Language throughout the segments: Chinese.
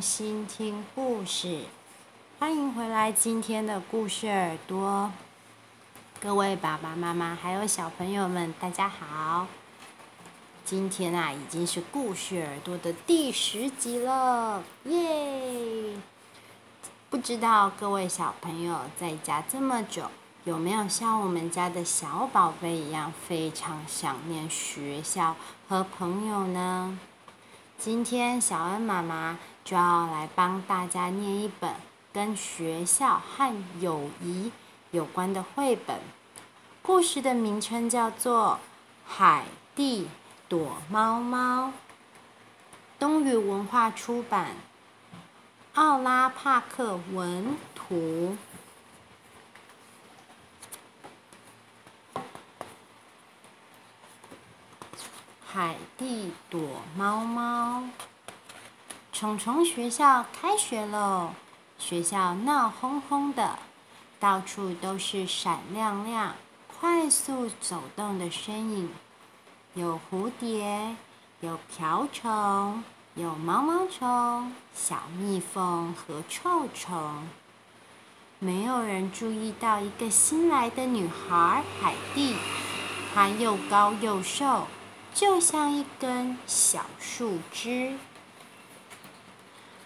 心听故事。欢迎回来，今天的故事耳朵。各位爸爸妈妈还有小朋友们，大家好。今天啊，已经是故事耳朵的第十集了，耶！不知道各位小朋友在家这么久，有没有像我们家的小宝贝一样，非常想念学校和朋友呢？今天小恩妈妈就要来帮大家念一本跟学校和友谊有关的绘本，故事的名称叫做《海蒂躲猫猫》，东雨文化出版，奥拉帕克文图。海蒂躲猫猫。虫虫学校开学喽！学校闹哄哄的，到处都是闪亮亮、快速走动的身影，有蝴蝶，有瓢虫，有毛毛虫、小蜜蜂和臭虫。没有人注意到一个新来的女孩海蒂，她又高又瘦。就像一根小树枝。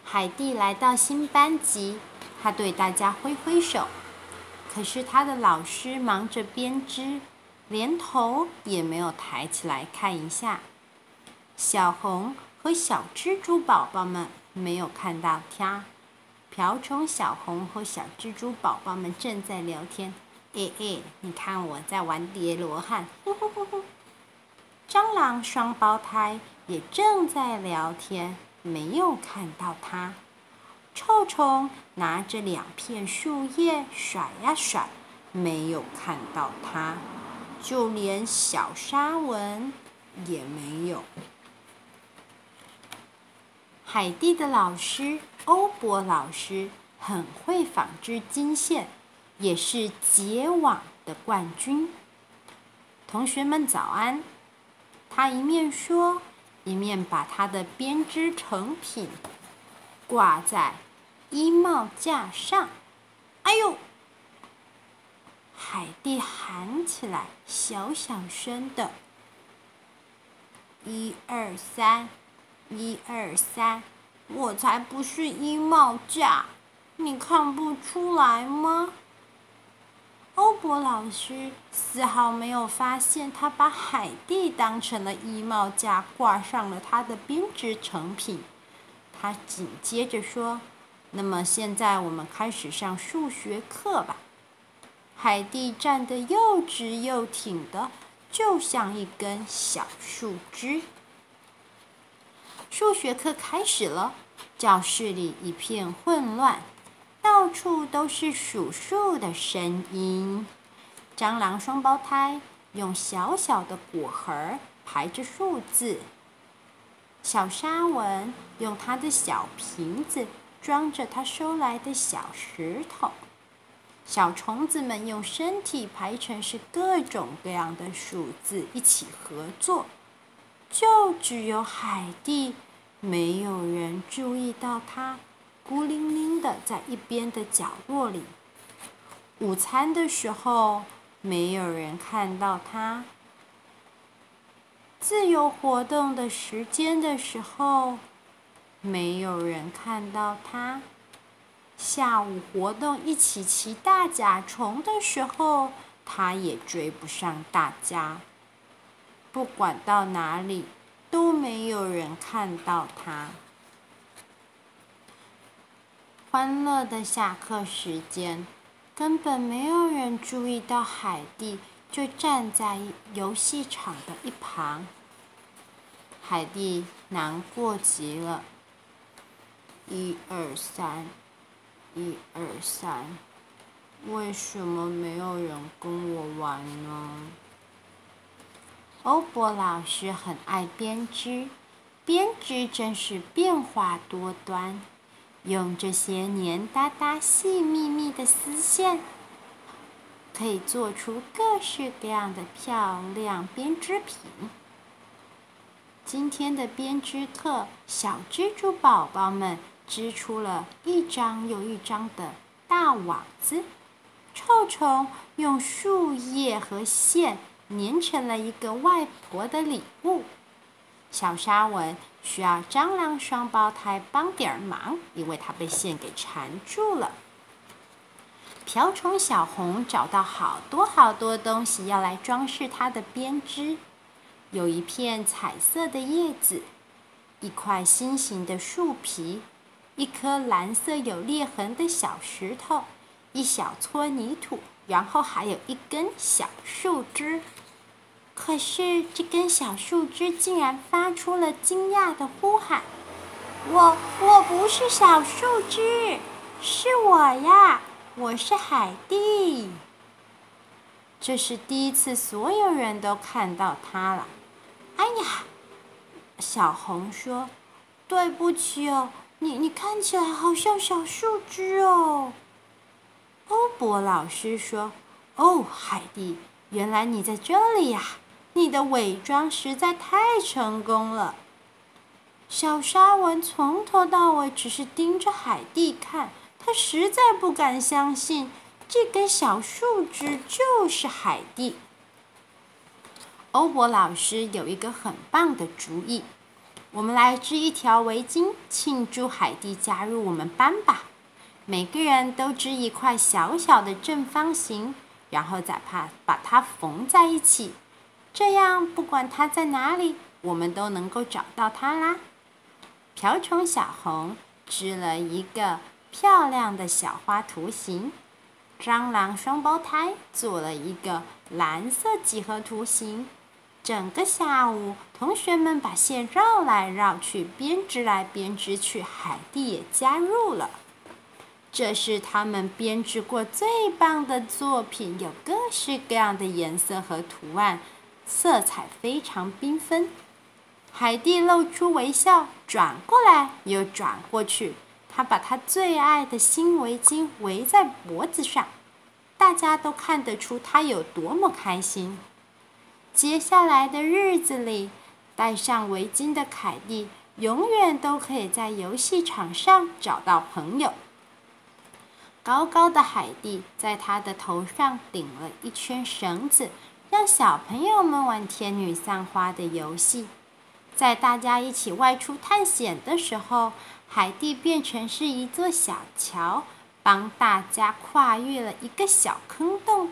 海蒂来到新班级，她对大家挥挥手。可是她的老师忙着编织，连头也没有抬起来看一下。小红和小蜘蛛宝宝们没有看到他。瓢虫小红和小蜘蛛宝宝们正在聊天。哎哎，你看我在玩叠罗汉。呼呼呼呼蟑螂双胞胎也正在聊天，没有看到它。臭虫拿着两片树叶甩呀甩，没有看到它。就连小沙文也没有。海蒂的老师欧博老师很会纺织金线，也是结网的冠军。同学们早安。他一面说，一面把他的编织成品挂在衣帽架上。哎呦！海蒂喊起来，小小声的：“一二三，一二三，我才不是衣帽架，你看不出来吗？”欧博老师丝毫没有发现，他把海蒂当成了衣帽架，挂上了他的编织成品。他紧接着说：“那么现在我们开始上数学课吧。”海蒂站得又直又挺的，就像一根小树枝。数学课开始了，教室里一片混乱。到处都是数数的声音。蟑螂双胞胎用小小的果核排着数字。小沙文用他的小瓶子装着他收来的小石头。小虫子们用身体排成是各种各样的数字，一起合作。就只有海蒂，没有人注意到他。孤零零的在一边的角落里。午餐的时候，没有人看到他。自由活动的时间的时候，没有人看到他。下午活动一起骑大甲虫的时候，他也追不上大家。不管到哪里，都没有人看到他。欢乐的下课时间，根本没有人注意到海蒂就站在游戏场的一旁。海蒂难过极了。一二三，一二三，为什么没有人跟我玩呢？欧博老师很爱编织，编织真是变化多端。用这些黏哒哒、细密密的丝线，可以做出各式各样的漂亮编织品。今天的编织课，小蜘蛛宝宝们织出了一张又一张的大网子。臭虫用树叶和线粘成了一个外婆的礼物。小沙文需要蟑螂双胞胎帮点忙，因为它被线给缠住了。瓢虫小红找到好多好多东西要来装饰它的编织。有一片彩色的叶子，一块心形的树皮，一颗蓝色有裂痕的小石头，一小撮泥土，然后还有一根小树枝。可是这根小树枝竟然发出了惊讶的呼喊：“我我不是小树枝，是我呀，我是海蒂。”这是第一次，所有人都看到它了。哎呀，小红说：“对不起哦，你你看起来好像小树枝哦。”欧博老师说：“哦，海蒂，原来你在这里呀！你的伪装实在太成功了。”小沙文从头到尾只是盯着海蒂看，他实在不敢相信这根小树枝就是海蒂。欧博老师有一个很棒的主意，我们来织一条围巾，庆祝海蒂加入我们班吧。每个人都织一块小小的正方形，然后再把把它缝在一起，这样不管它在哪里，我们都能够找到它啦。瓢虫小红织了一个漂亮的小花图形，蟑螂双胞胎做了一个蓝色几何图形。整个下午，同学们把线绕来绕去，编织来编织去，海蒂也加入了。这是他们编织过最棒的作品，有各式各样的颜色和图案，色彩非常缤纷。海蒂露出微笑，转过来又转过去，她把她最爱的新围巾围在脖子上，大家都看得出她有多么开心。接下来的日子里，戴上围巾的凯蒂永远都可以在游戏场上找到朋友。高高的海蒂在她的头上顶了一圈绳子，让小朋友们玩天女散花的游戏。在大家一起外出探险的时候，海蒂变成是一座小桥，帮大家跨越了一个小坑洞。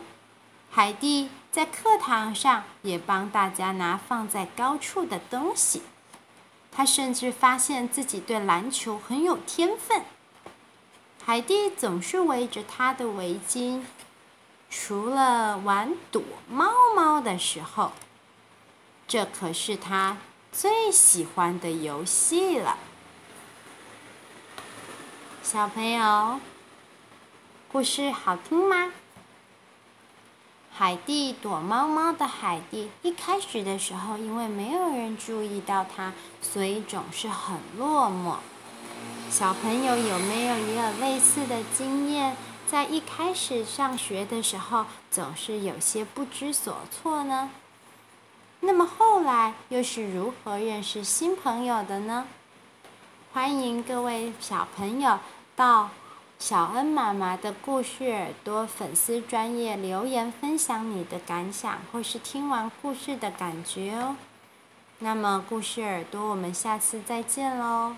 海蒂在课堂上也帮大家拿放在高处的东西。他甚至发现自己对篮球很有天分。海蒂总是围着他的围巾，除了玩躲猫猫的时候，这可是他最喜欢的游戏了。小朋友，故事好听吗？海蒂躲猫猫的海蒂，一开始的时候，因为没有人注意到它，所以总是很落寞。小朋友有没有也有类似的经验？在一开始上学的时候，总是有些不知所措呢？那么后来又是如何认识新朋友的呢？欢迎各位小朋友到。小恩妈妈的故事耳朵粉丝专页留言分享你的感想，或是听完故事的感觉哦。那么故事耳朵，我们下次再见喽。